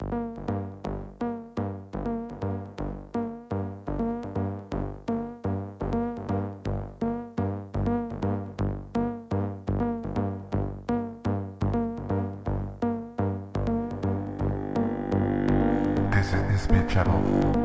This is Nisbit Channel.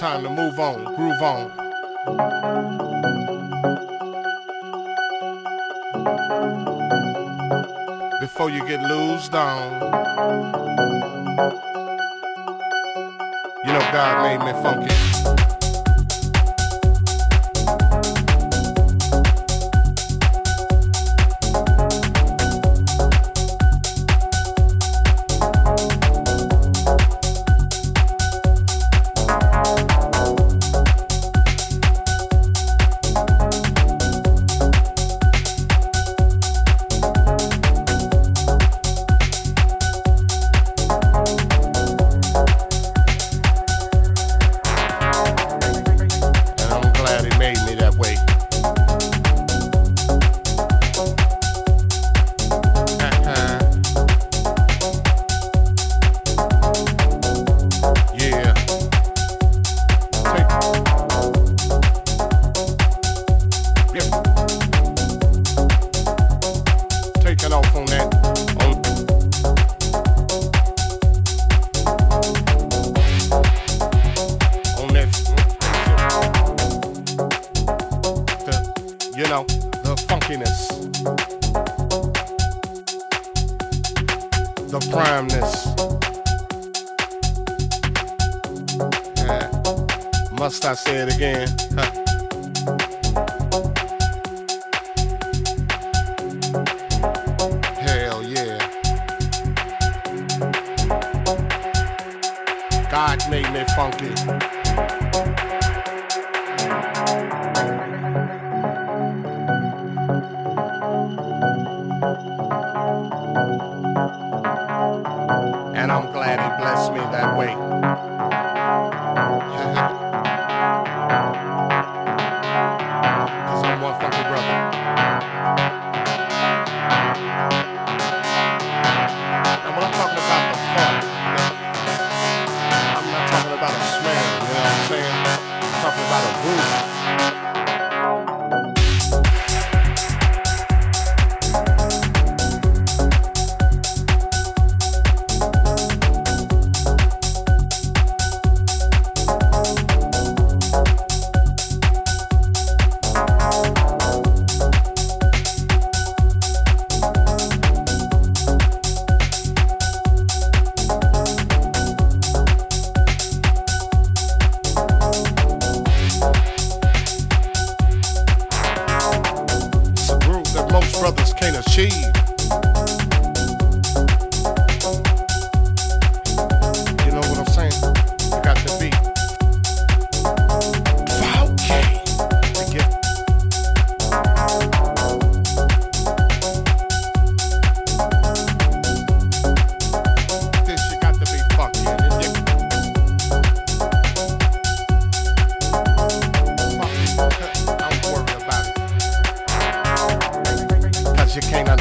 Time to move on, groove on. Before you get loosed on. You know God made me funky. they funky.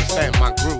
understand my group.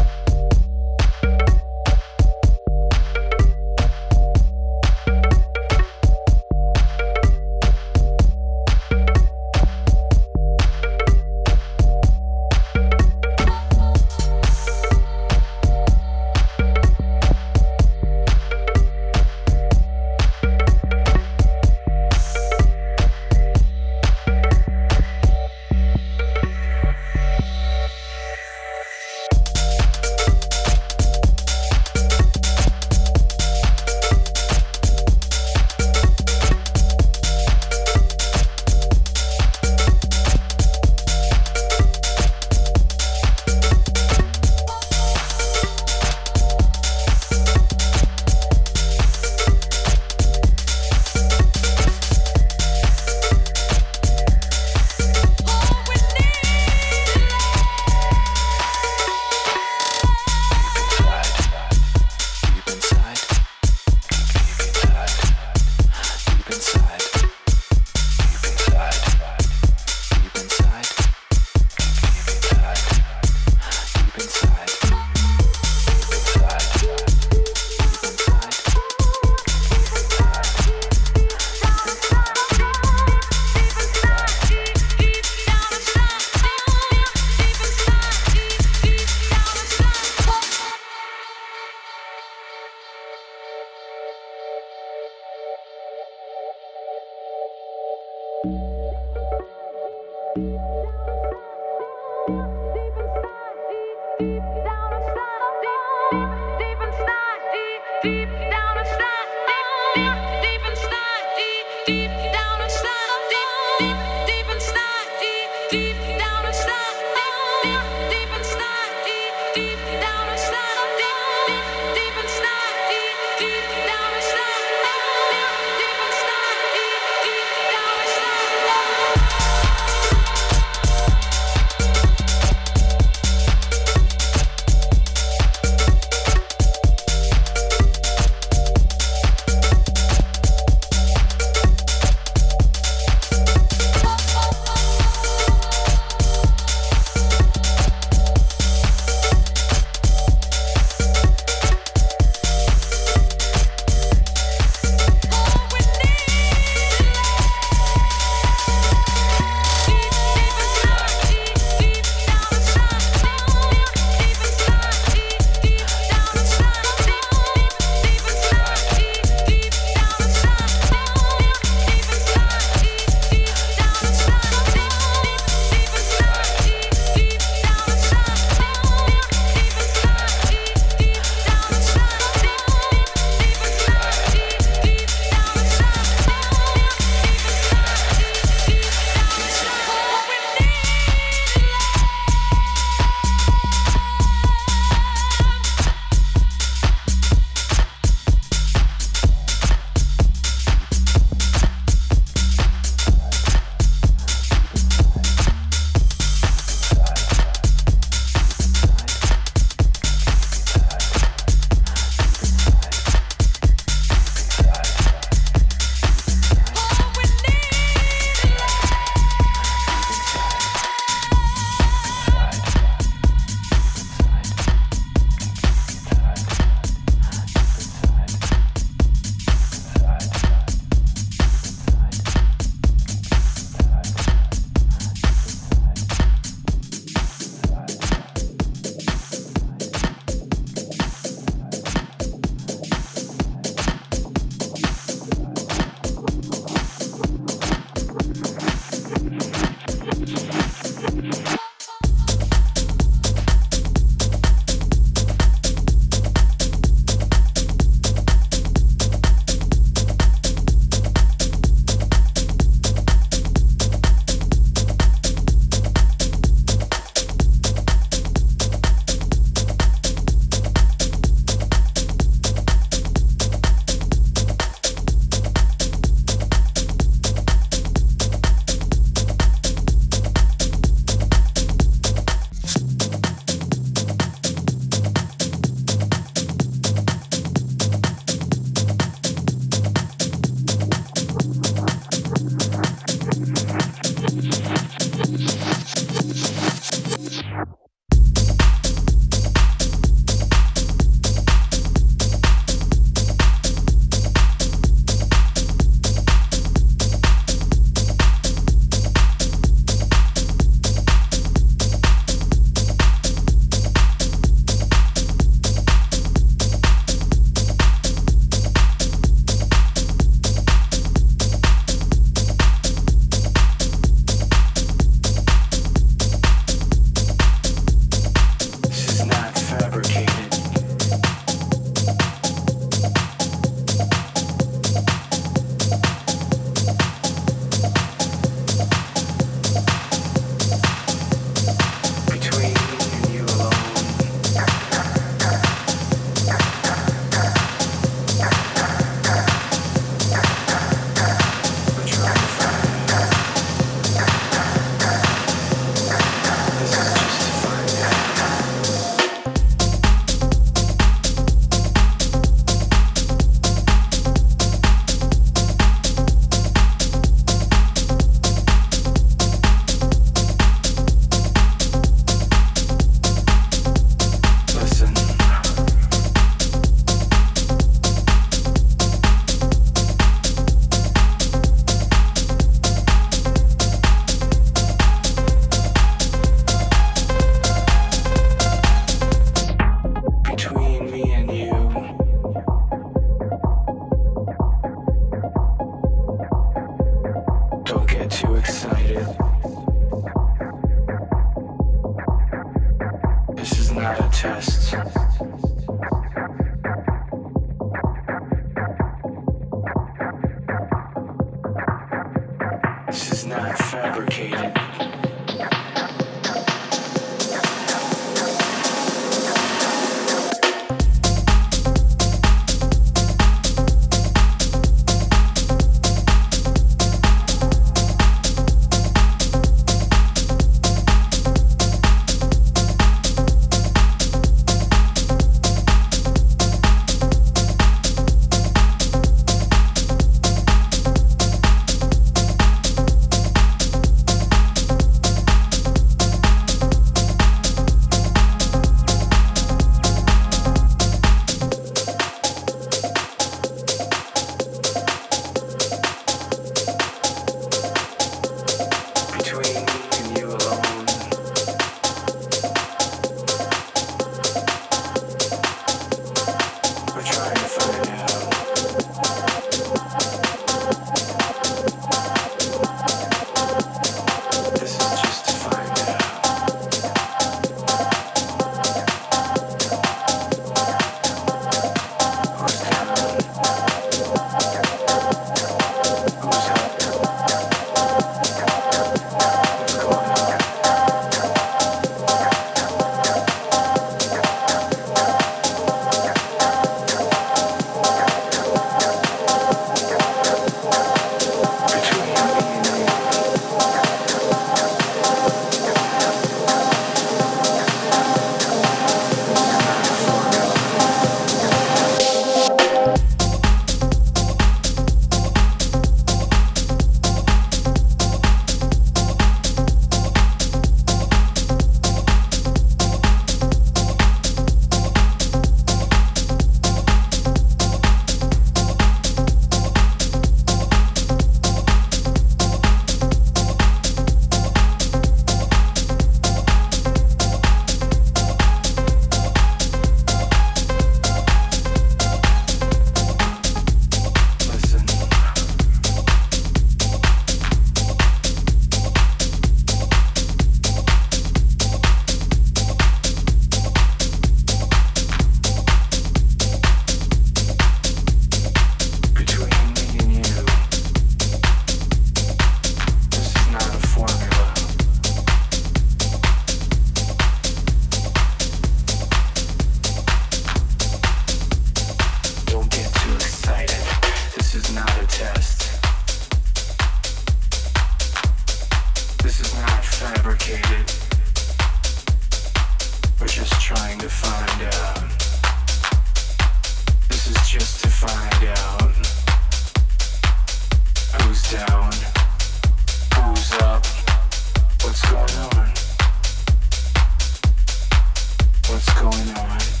what's going on.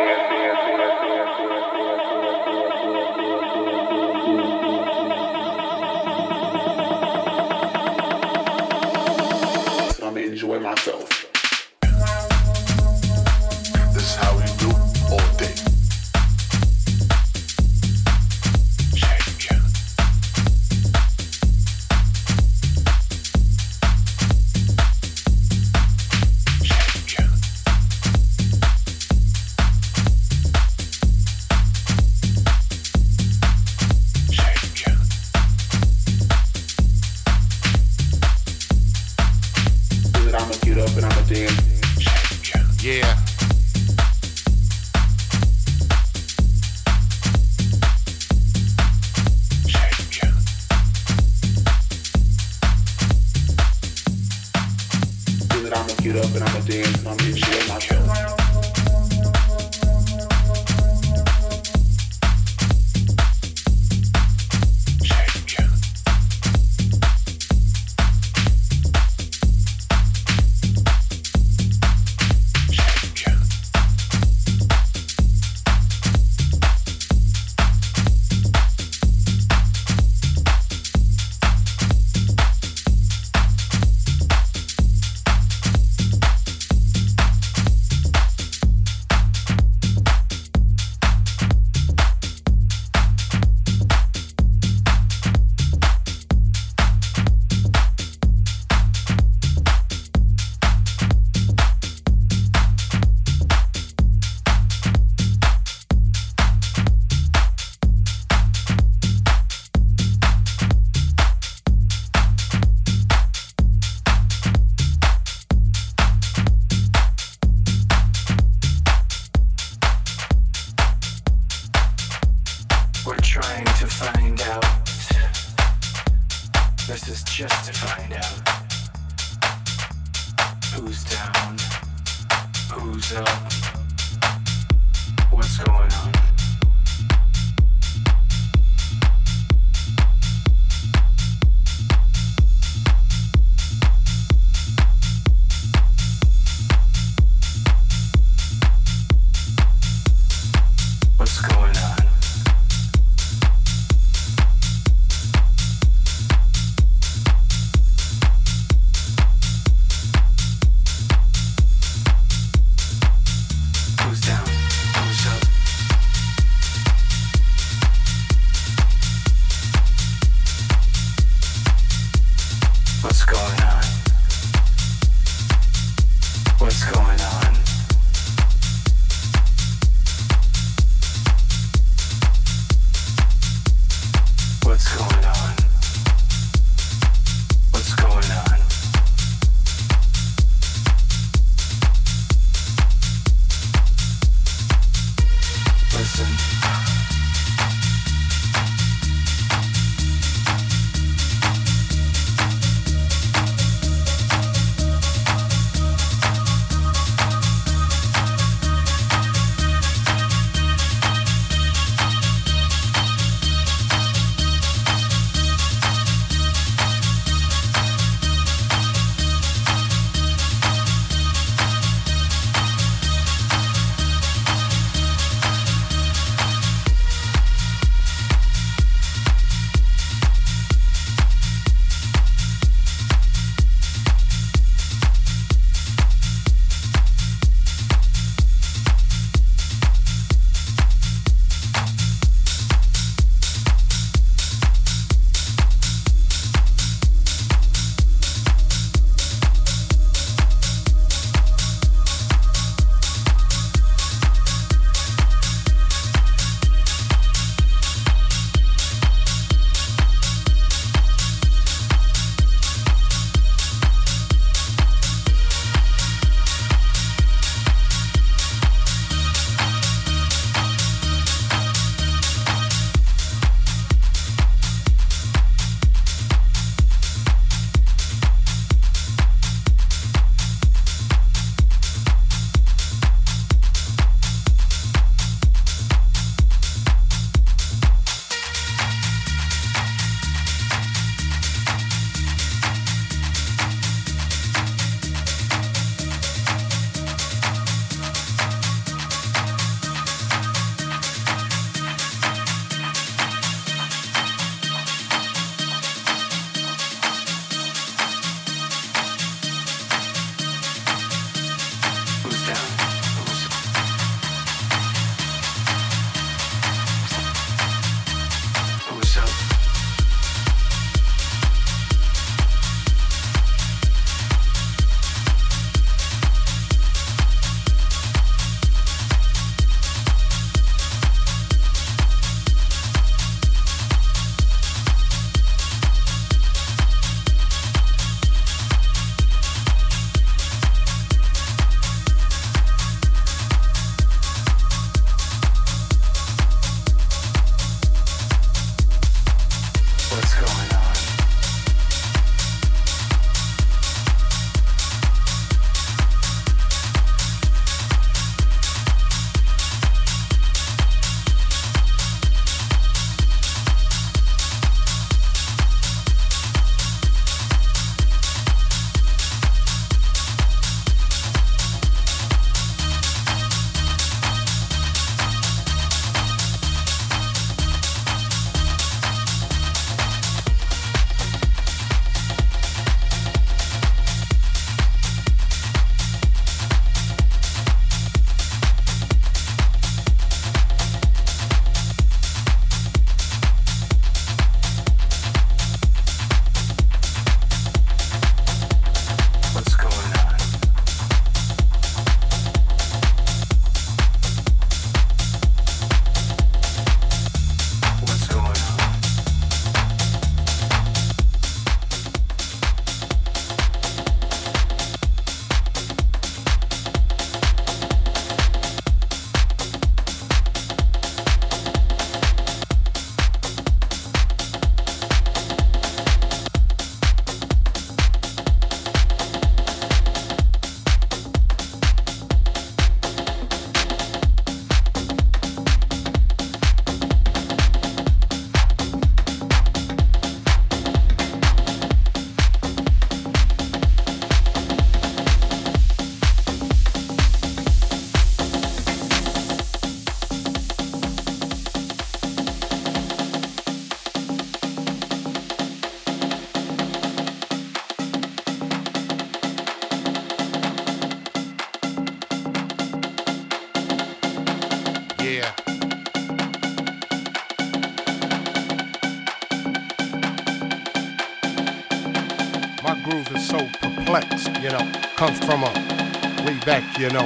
you know.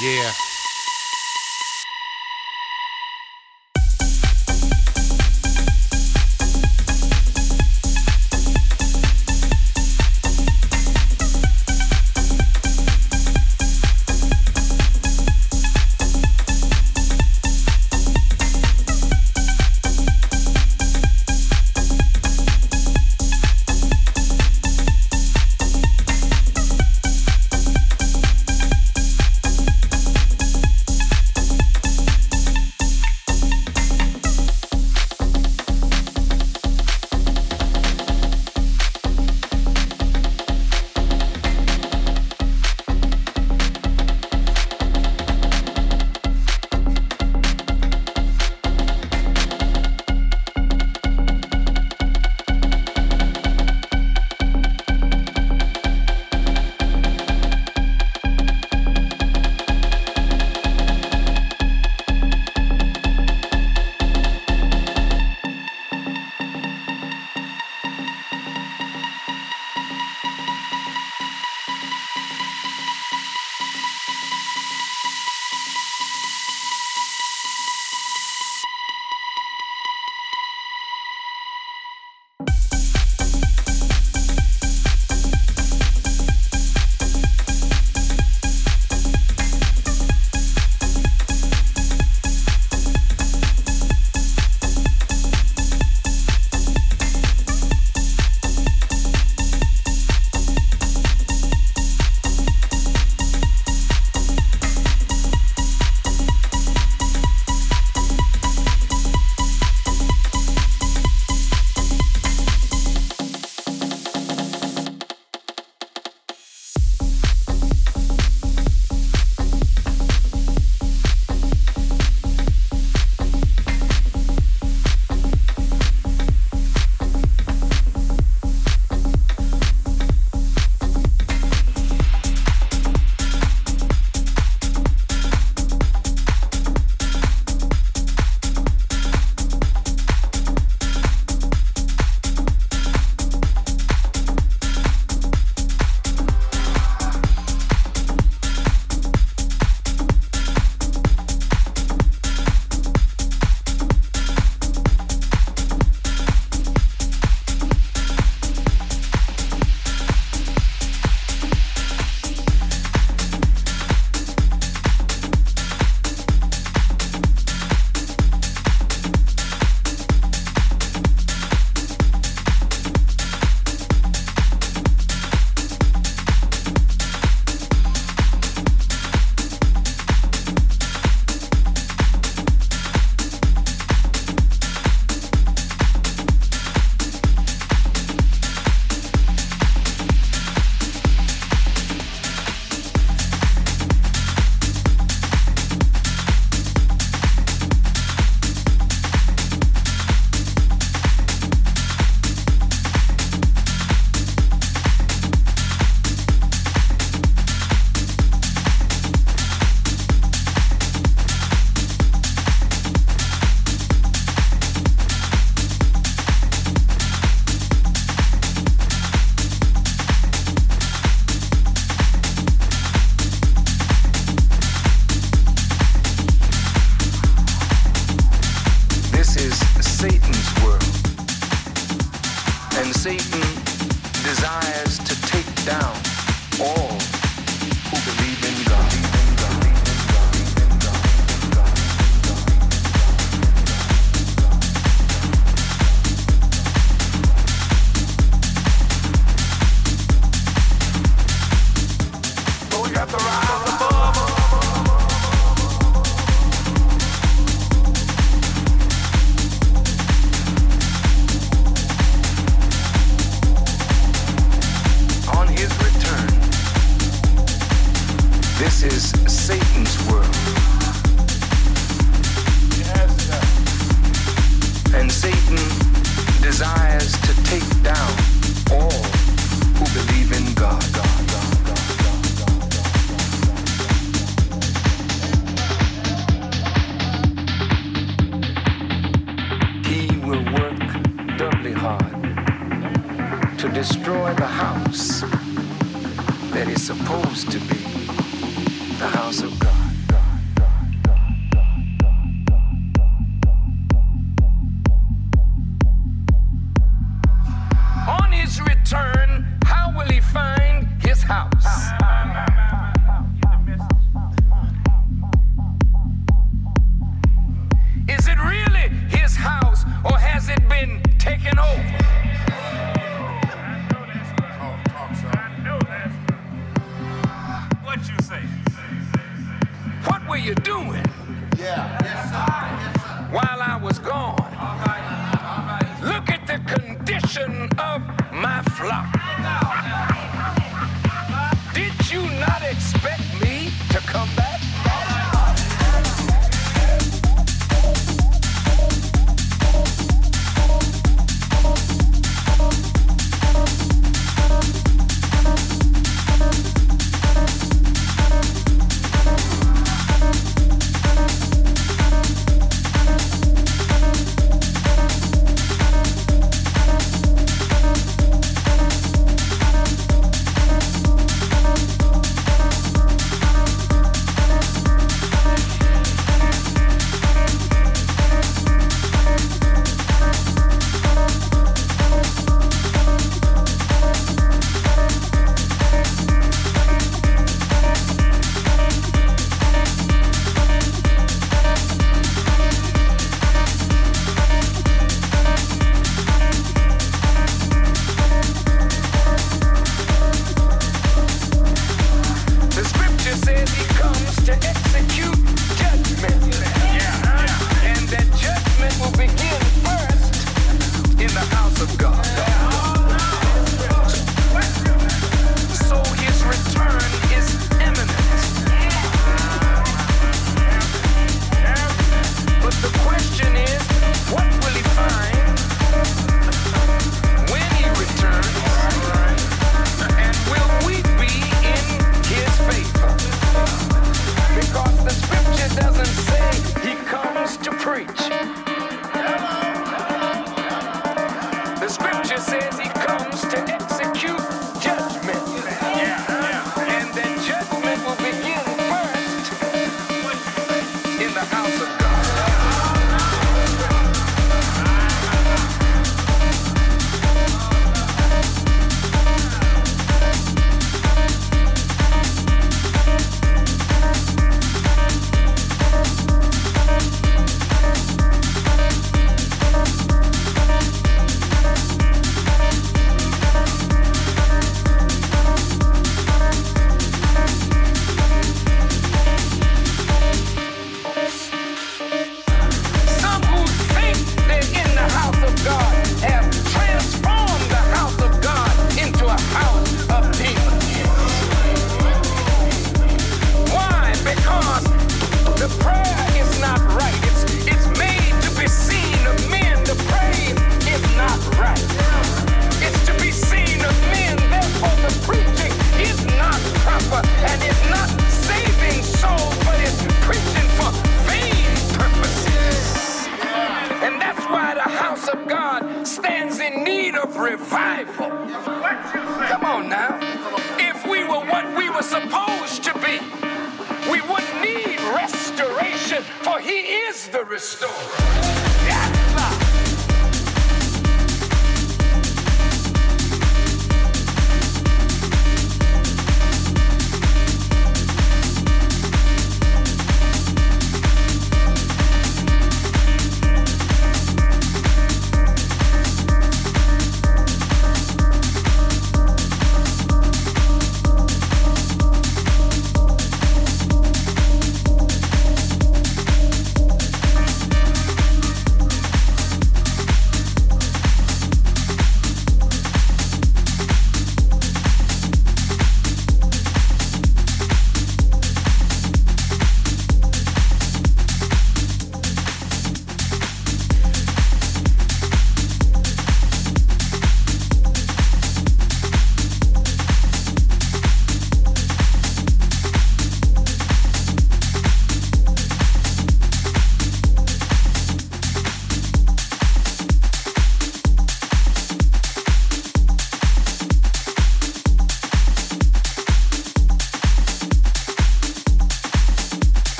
Yeah.